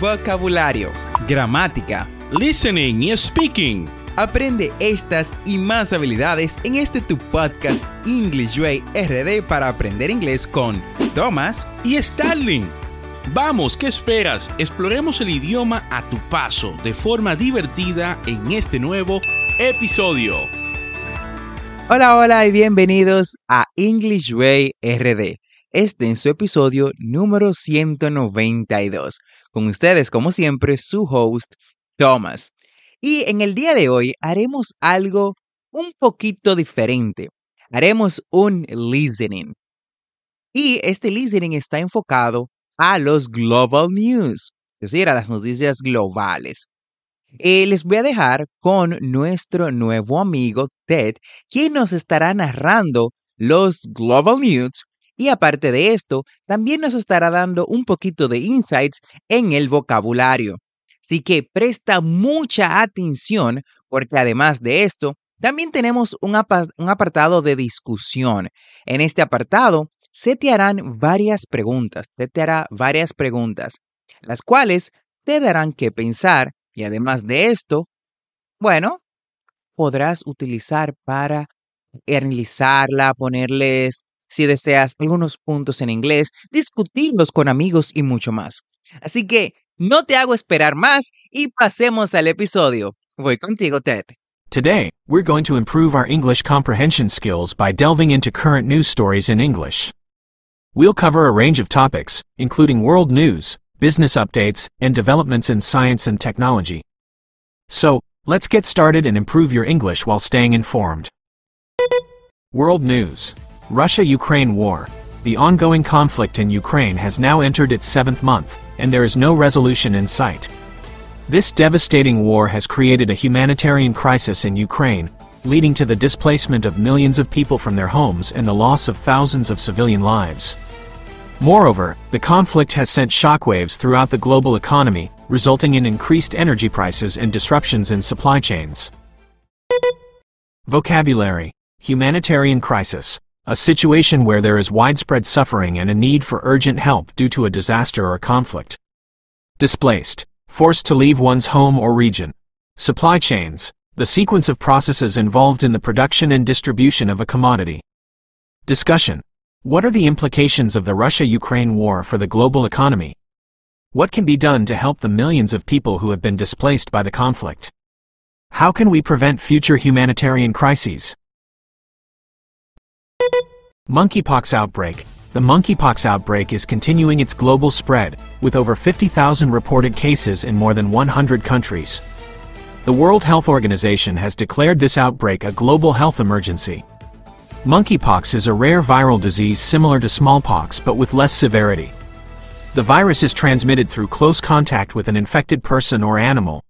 vocabulario, gramática. listening y speaking. Aprende estas y más habilidades en este tu podcast English Way RD para aprender inglés con Thomas. Y Starling. Vamos, ¿qué esperas? Exploremos el idioma a tu paso de forma divertida en este nuevo episodio. Hola, hola y bienvenidos a English Way RD. Este en su episodio número 192. Con ustedes, como siempre, su host, Thomas. Y en el día de hoy haremos algo un poquito diferente. Haremos un listening. Y este listening está enfocado a los global news, es decir, a las noticias globales. Eh, les voy a dejar con nuestro nuevo amigo Ted, quien nos estará narrando los global news y aparte de esto, también nos estará dando un poquito de insights en el vocabulario. Así que presta mucha atención porque además de esto, también tenemos un, apartado de discusión. En este apartado se te harán varias preguntas, se te hará varias preguntas, las cuales te darán que pensar y además de esto, bueno, podrás utilizar para analizarla, ponerles, si deseas, algunos puntos en inglés, discutirlos con amigos y mucho más. Así que no te hago esperar más y pasemos al episodio. Voy contigo, Ted. Today, we're going to improve our English comprehension skills by delving into current news stories in English. We'll cover a range of topics, including world news, business updates, and developments in science and technology. So, let's get started and improve your English while staying informed. World News Russia Ukraine War The ongoing conflict in Ukraine has now entered its seventh month and there is no resolution in sight. This devastating war has created a humanitarian crisis in Ukraine, leading to the displacement of millions of people from their homes and the loss of thousands of civilian lives. Moreover, the conflict has sent shockwaves throughout the global economy, resulting in increased energy prices and disruptions in supply chains. Vocabulary Humanitarian crisis a situation where there is widespread suffering and a need for urgent help due to a disaster or conflict. Displaced, forced to leave one's home or region. Supply chains, the sequence of processes involved in the production and distribution of a commodity. Discussion. What are the implications of the Russia-Ukraine war for the global economy? What can be done to help the millions of people who have been displaced by the conflict? How can we prevent future humanitarian crises? Monkeypox outbreak. The monkeypox outbreak is continuing its global spread, with over 50,000 reported cases in more than 100 countries. The World Health Organization has declared this outbreak a global health emergency. Monkeypox is a rare viral disease similar to smallpox but with less severity. The virus is transmitted through close contact with an infected person or animal.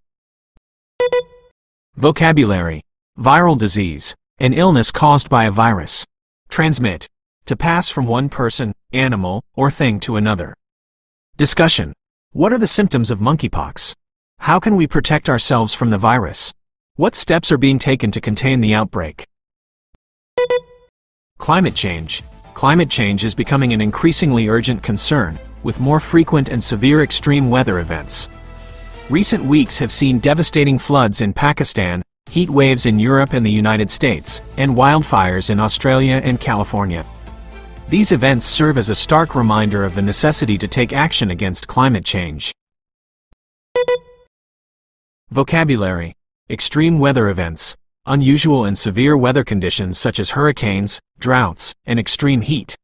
Vocabulary Viral disease, an illness caused by a virus. Transmit. To pass from one person, animal, or thing to another. Discussion. What are the symptoms of monkeypox? How can we protect ourselves from the virus? What steps are being taken to contain the outbreak? Climate change. Climate change is becoming an increasingly urgent concern, with more frequent and severe extreme weather events. Recent weeks have seen devastating floods in Pakistan, heat waves in Europe and the United States, and wildfires in Australia and California. These events serve as a stark reminder of the necessity to take action against climate change. Vocabulary Extreme weather events, unusual and severe weather conditions such as hurricanes, droughts, and extreme heat.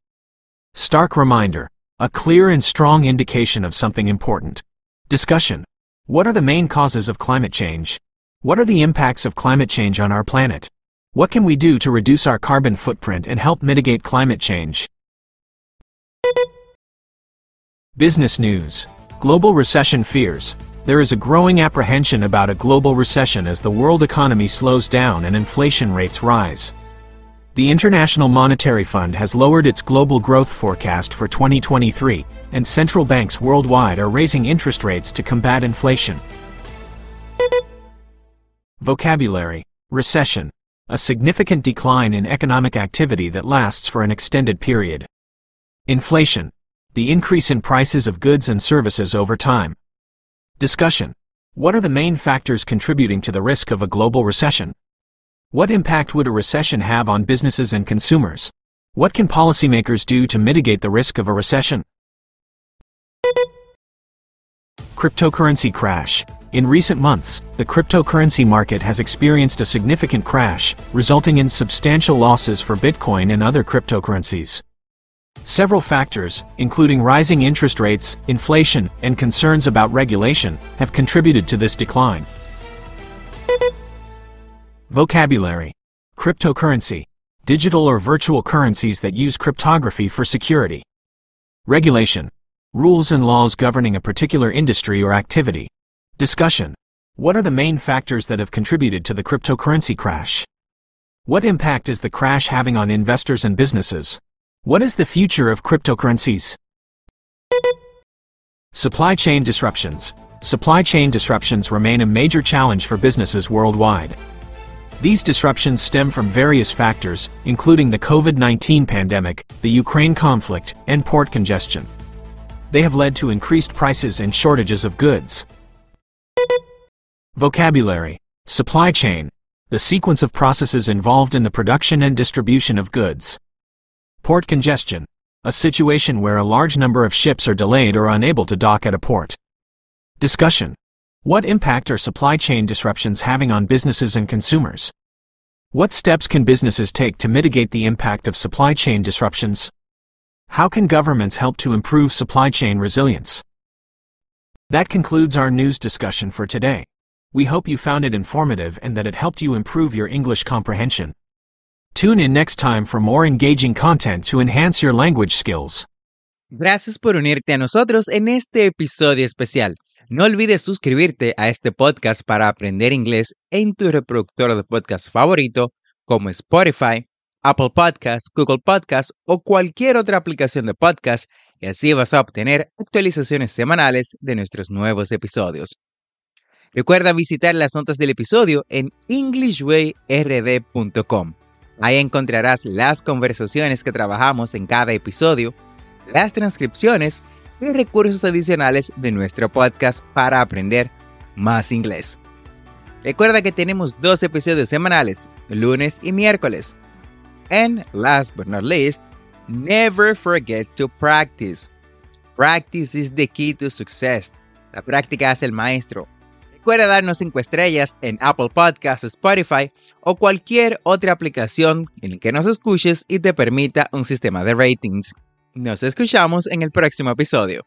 Stark reminder, a clear and strong indication of something important. Discussion. What are the main causes of climate change? What are the impacts of climate change on our planet? What can we do to reduce our carbon footprint and help mitigate climate change? Business News Global Recession Fears There is a growing apprehension about a global recession as the world economy slows down and inflation rates rise. The International Monetary Fund has lowered its global growth forecast for 2023, and central banks worldwide are raising interest rates to combat inflation. Vocabulary Recession. A significant decline in economic activity that lasts for an extended period. Inflation. The increase in prices of goods and services over time. Discussion. What are the main factors contributing to the risk of a global recession? What impact would a recession have on businesses and consumers? What can policymakers do to mitigate the risk of a recession? Cryptocurrency crash. In recent months, the cryptocurrency market has experienced a significant crash, resulting in substantial losses for Bitcoin and other cryptocurrencies. Several factors, including rising interest rates, inflation, and concerns about regulation, have contributed to this decline. Vocabulary Cryptocurrency Digital or virtual currencies that use cryptography for security. Regulation Rules and laws governing a particular industry or activity. Discussion What are the main factors that have contributed to the cryptocurrency crash? What impact is the crash having on investors and businesses? What is the future of cryptocurrencies? Supply chain disruptions. Supply chain disruptions remain a major challenge for businesses worldwide. These disruptions stem from various factors, including the COVID 19 pandemic, the Ukraine conflict, and port congestion. They have led to increased prices and shortages of goods. Vocabulary Supply chain the sequence of processes involved in the production and distribution of goods. Port congestion a situation where a large number of ships are delayed or unable to dock at a port. Discussion What impact are supply chain disruptions having on businesses and consumers? What steps can businesses take to mitigate the impact of supply chain disruptions? How can governments help to improve supply chain resilience? That concludes our news discussion for today. We hope you found it informative and that it helped you improve your English comprehension. Tune in next time for more engaging content to enhance your language skills. Gracias por unirte a nosotros en este episodio especial. No olvides suscribirte a este podcast para aprender inglés en tu reproductor de podcast favorito como Spotify, Apple Podcasts, Google Podcasts o cualquier otra aplicación de podcast y así vas a obtener actualizaciones semanales de nuestros nuevos episodios. Recuerda visitar las notas del episodio en englishwayrd.com. Ahí encontrarás las conversaciones que trabajamos en cada episodio, las transcripciones y recursos adicionales de nuestro podcast para aprender más inglés. Recuerda que tenemos dos episodios semanales, lunes y miércoles. And last but not least, never forget to practice. Practice is the key to success. La práctica hace el maestro. Recuerda darnos 5 estrellas en Apple Podcasts, Spotify o cualquier otra aplicación en la que nos escuches y te permita un sistema de ratings. Nos escuchamos en el próximo episodio.